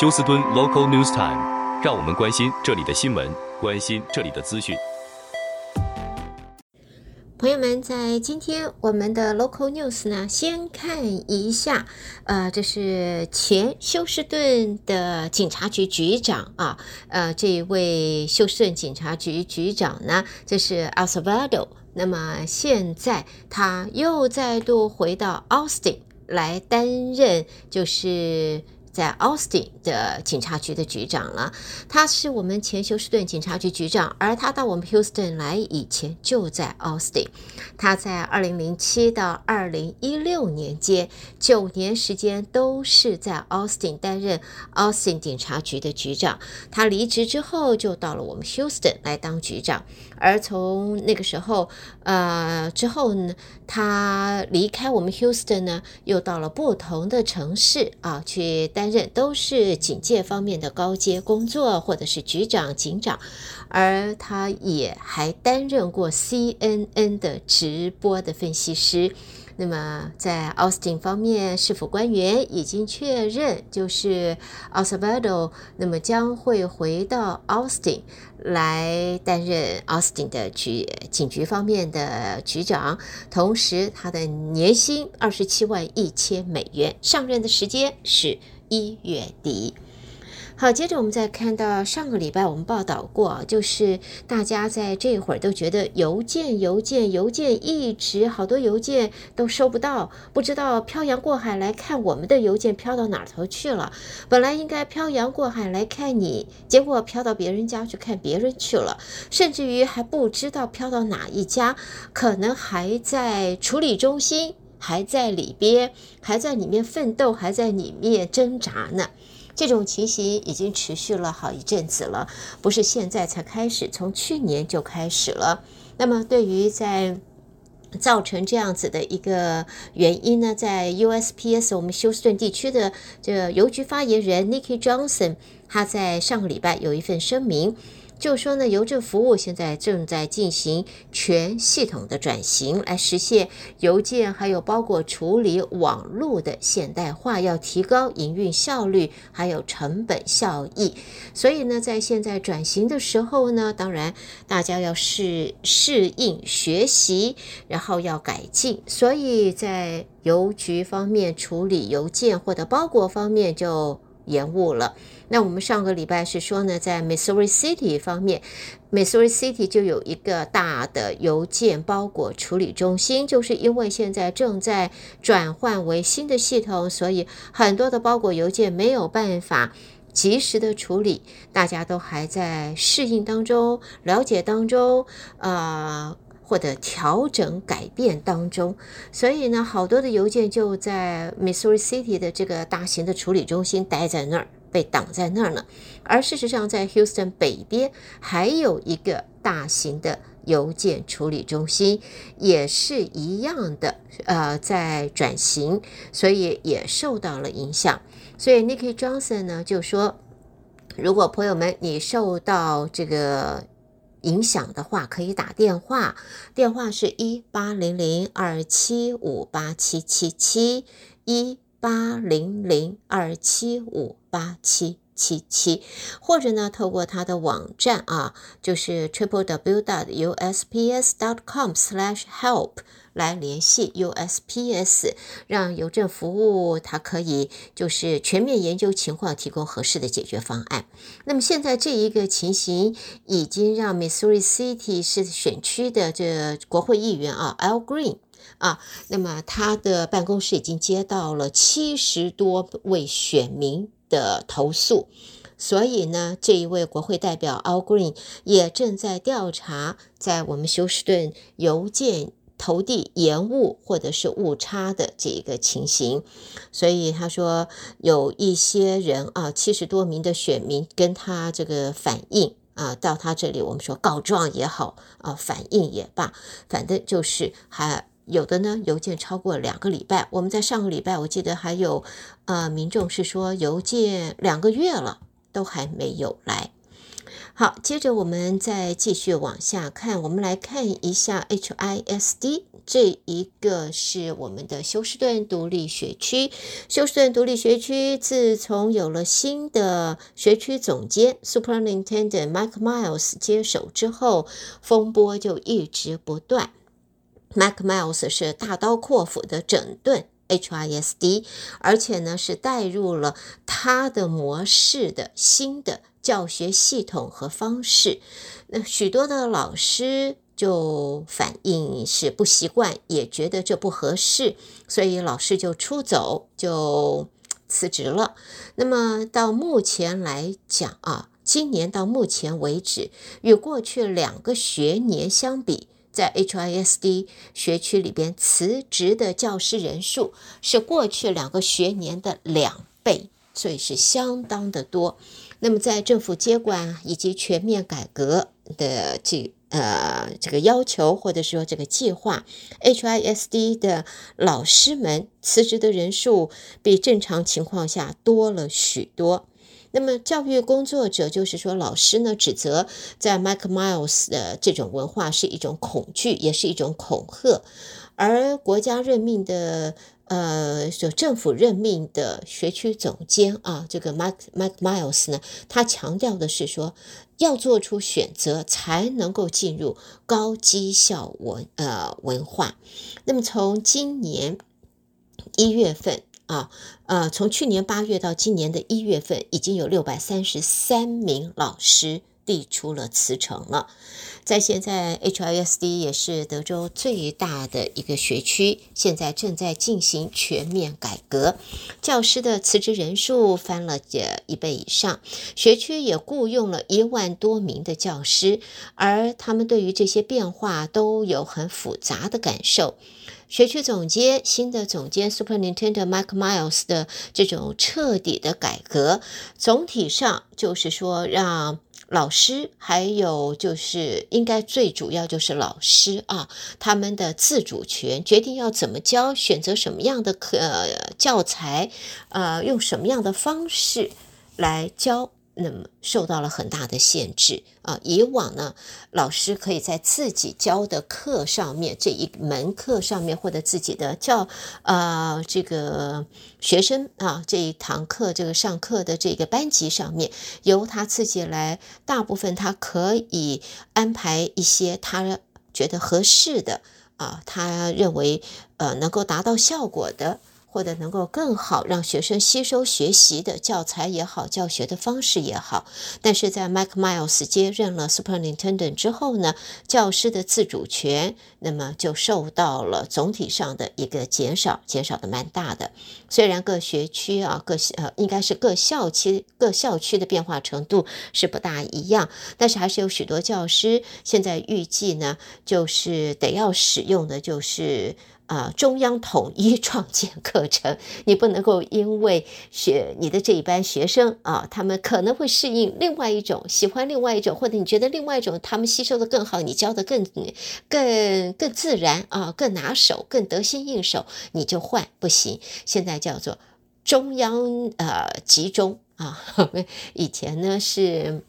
休斯敦 Local News Time，让我们关心这里的新闻，关心这里的资讯。朋友们，在今天我们的 Local News 呢，先看一下，呃，这是前休斯顿的警察局局长啊，呃，这一位休斯顿警察局局长呢，这是 Acevedo，那么现在他又再度回到 Austin 来担任，就是。在 Austin 的警察局的局长了，他是我们前休斯顿警察局局长，而他到我们 Houston 来以前就在 Austin。他在二零零七到二零一六年间九年时间都是在 Austin 担任 Austin 警察局的局长。他离职之后就到了我们 Houston 来当局长，而从那个时候呃之后呢，他离开我们 Houston 呢，又到了不同的城市啊去担。任都是警戒方面的高阶工作，或者是局长、警长，而他也还担任过 CNN 的直播的分析师。那么在 Austin 方面，市府官员已经确认，就是 Acevedo 那么将会回到 Austin 来担任 Austin 的局警局方面的局长，同时他的年薪二十七万一千美元，上任的时间是。一月底，好，接着我们再看到上个礼拜我们报道过，就是大家在这会儿都觉得邮件、邮件、邮件一直好多邮件都收不到，不知道漂洋过海来看我们的邮件飘到哪头去了。本来应该漂洋过海来看你，结果飘到别人家去看别人去了，甚至于还不知道飘到哪一家，可能还在处理中心。还在里边，还在里面奋斗，还在里面挣扎呢。这种情形已经持续了好一阵子了，不是现在才开始，从去年就开始了。那么，对于在造成这样子的一个原因呢，在 USPS 我们休斯顿地区的这邮局发言人 Nikki Johnson，他在上个礼拜有一份声明。就说呢，邮政服务现在正在进行全系统的转型，来实现邮件还有包裹处理网络的现代化，要提高营运效率，还有成本效益。所以呢，在现在转型的时候呢，当然大家要适适应、学习，然后要改进。所以在邮局方面处理邮件或者包裹方面就延误了。那我们上个礼拜是说呢，在 Missouri City 方面，Missouri City 就有一个大的邮件包裹处理中心，就是因为现在正在转换为新的系统，所以很多的包裹邮件没有办法及时的处理，大家都还在适应当中、了解当中，呃，或者调整改变当中，所以呢，好多的邮件就在 Missouri City 的这个大型的处理中心待在那儿。被挡在那儿呢，而事实上，在 Houston 北边还有一个大型的邮件处理中心，也是一样的，呃，在转型，所以也受到了影响。所以 Nikki Johnson 呢就说，如果朋友们你受到这个影响的话，可以打电话，电话是一八零零二七五八七七七一。八零零二七五八七七七，或者呢，透过他的网站啊，就是 triple w dot usps dot com slash help 来联系 USPS，让邮政服务它可以就是全面研究情况，提供合适的解决方案。那么现在这一个情形已经让 Missouri City 是选区的这国会议员啊，Al Green。啊，那么他的办公室已经接到了七十多位选民的投诉，所以呢，这一位国会代表 Al Green 也正在调查在我们休斯顿邮件投递延误或者是误差的这一个情形，所以他说有一些人啊，七十多名的选民跟他这个反映啊，到他这里我们说告状也好啊，反映也罢，反正就是还。有的呢，邮件超过两个礼拜。我们在上个礼拜，我记得还有，呃，民众是说邮件两个月了都还没有来。好，接着我们再继续往下看，我们来看一下 HISD 这一个是我们的休斯顿独立学区。休斯顿独立学区自从有了新的学区总监 Superintendent Mike Miles 接手之后，风波就一直不断。Mac Miles 是大刀阔斧的整顿 HISD，而且呢是带入了他的模式的新的。教学系统和方式，那许多的老师就反映是不习惯，也觉得这不合适，所以老师就出走，就辞职了。那么到目前来讲啊，今年到目前为止，与过去两个学年相比，在 HISD 学区里边辞职的教师人数是过去两个学年的两倍，所以是相当的多。那么，在政府接管以及全面改革的这呃这个要求，或者说这个计划，HISD 的老师们辞职的人数比正常情况下多了许多。那么，教育工作者就是说，老师呢指责在 Mike Miles 的这种文化是一种恐惧，也是一种恐吓，而国家任命的。呃，就政府任命的学区总监啊，这个 Mike Mike Miles 呢，他强调的是说，要做出选择才能够进入高绩效文呃文化。那么从今年一月份啊，呃，从去年八月到今年的一月份，已经有六百三十三名老师递出了辞呈了。在现在，HISD 也是德州最大的一个学区，现在正在进行全面改革，教师的辞职人数翻了这一倍以上，学区也雇佣了一万多名的教师，而他们对于这些变化都有很复杂的感受。学区总监，新的总监 Superintendent Mike Miles 的这种彻底的改革，总体上就是说让。老师，还有就是应该最主要就是老师啊，他们的自主权，决定要怎么教，选择什么样的课教材，呃，用什么样的方式来教。那么受到了很大的限制啊！以往呢，老师可以在自己教的课上面，这一门课上面，或者自己的教呃这个学生啊这一堂课这个上课的这个班级上面，由他自己来，大部分他可以安排一些他觉得合适的啊，他认为呃能够达到效果的。或者能够更好让学生吸收学习的教材也好，教学的方式也好，但是在 Mike Miles 接任了 Superintendent 之后呢，教师的自主权那么就受到了总体上的一个减少，减少的蛮大的。虽然各学区啊，各呃应该是各校区各校区的变化程度是不大一样，但是还是有许多教师现在预计呢，就是得要使用的就是。啊，中央统一创建课程，你不能够因为学你的这一班学生啊，他们可能会适应另外一种，喜欢另外一种，或者你觉得另外一种他们吸收的更好，你教的更更更自然啊，更拿手，更得心应手，你就换不行。现在叫做中央呃集中啊，以前呢是，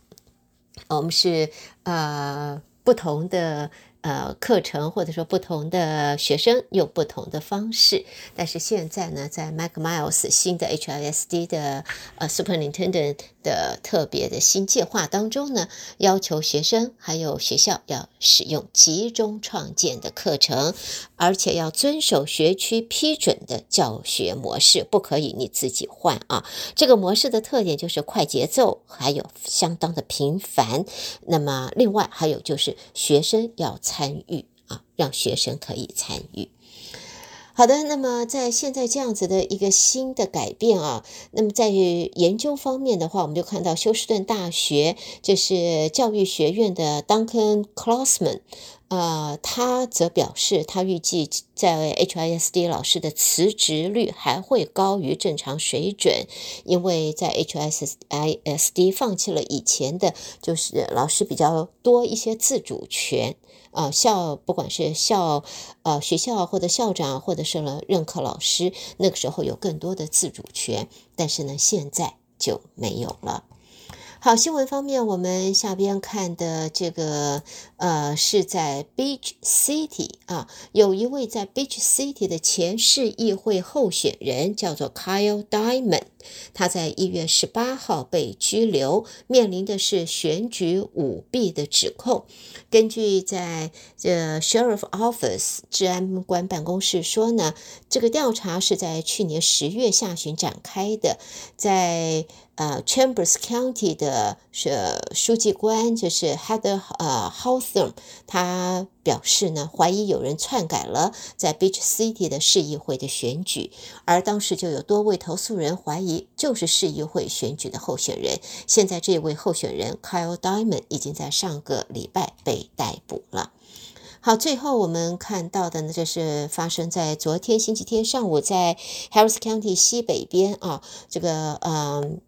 我们是呃不同的。呃，课程或者说不同的学生用不同的方式，但是现在呢，在 Mike Miles 新的 HISD 的呃 Superintendent 的特别的新计划当中呢，要求学生还有学校要使用集中创建的课程，而且要遵守学区批准的教学模式，不可以你自己换啊。这个模式的特点就是快节奏，还有相当的频繁。那么另外还有就是学生要。参与啊，让学生可以参与。好的，那么在现在这样子的一个新的改变啊，那么在于研究方面的话，我们就看到休斯顿大学就是教育学院的 Duncan Klausman，呃，他则表示，他预计在 HISD 老师的辞职率还会高于正常水准，因为在 HISD 放弃了以前的，就是老师比较多一些自主权。啊，校不管是校，呃，学校或者校长，或者是了任课老师，那个时候有更多的自主权，但是呢，现在就没有了。好，新闻方面，我们下边看的这个呃，是在 Beach City 啊，有一位在 Beach City 的前市议会候选人叫做 Kyle Diamond，他在一月十八号被拘留，面临的是选举舞弊的指控。根据在这 Sheriff Office 治安官办公室说呢，这个调查是在去年十月下旬展开的，在。呃，Chambers County 的是书记官就是 Heather 呃 Hawthorne，他表示呢，怀疑有人篡改了在 Beach City 的市议会的选举，而当时就有多位投诉人怀疑就是市议会选举的候选人。现在这位候选人 Kyle Diamond 已经在上个礼拜被逮捕了。好，最后我们看到的呢，就是发生在昨天星期天上午，在 Harris County 西北边啊，这个嗯。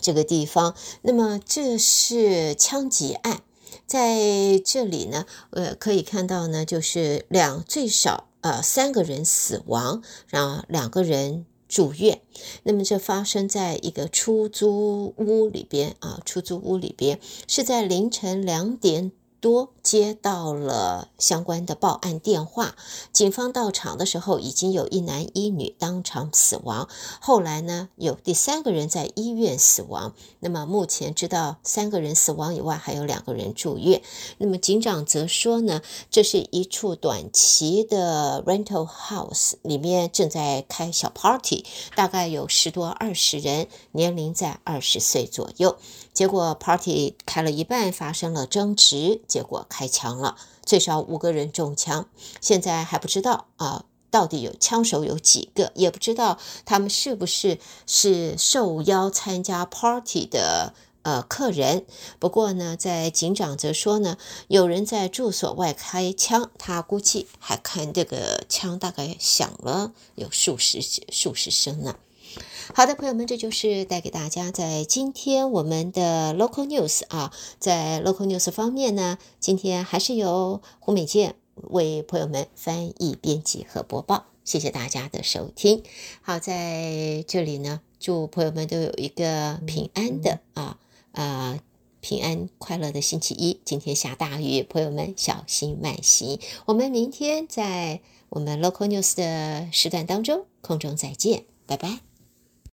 这个地方，那么这是枪击案，在这里呢，呃，可以看到呢，就是两最少呃三个人死亡，然后两个人住院。那么这发生在一个出租屋里边啊，出租屋里边是在凌晨两点多。接到了相关的报案电话，警方到场的时候，已经有一男一女当场死亡。后来呢，有第三个人在医院死亡。那么目前知道三个人死亡以外，还有两个人住院。那么警长则说呢，这是一处短期的 rental house，里面正在开小 party，大概有十多二十人，年龄在二十岁左右。结果 party 开了一半，发生了争执，结果。开枪了，最少五个人中枪，现在还不知道啊，到底有枪手有几个，也不知道他们是不是是受邀参加 party 的呃客人。不过呢，在警长则说呢，有人在住所外开枪，他估计还看这个枪大概响了有数十数十声呢。好的，朋友们，这就是带给大家在今天我们的 local news 啊，在 local news 方面呢，今天还是由胡美健为朋友们翻译、编辑和播报。谢谢大家的收听。好，在这里呢，祝朋友们都有一个平安的啊啊平安快乐的星期一。今天下大雨，朋友们小心慢行。我们明天在我们 local news 的时段当中空中再见，拜拜。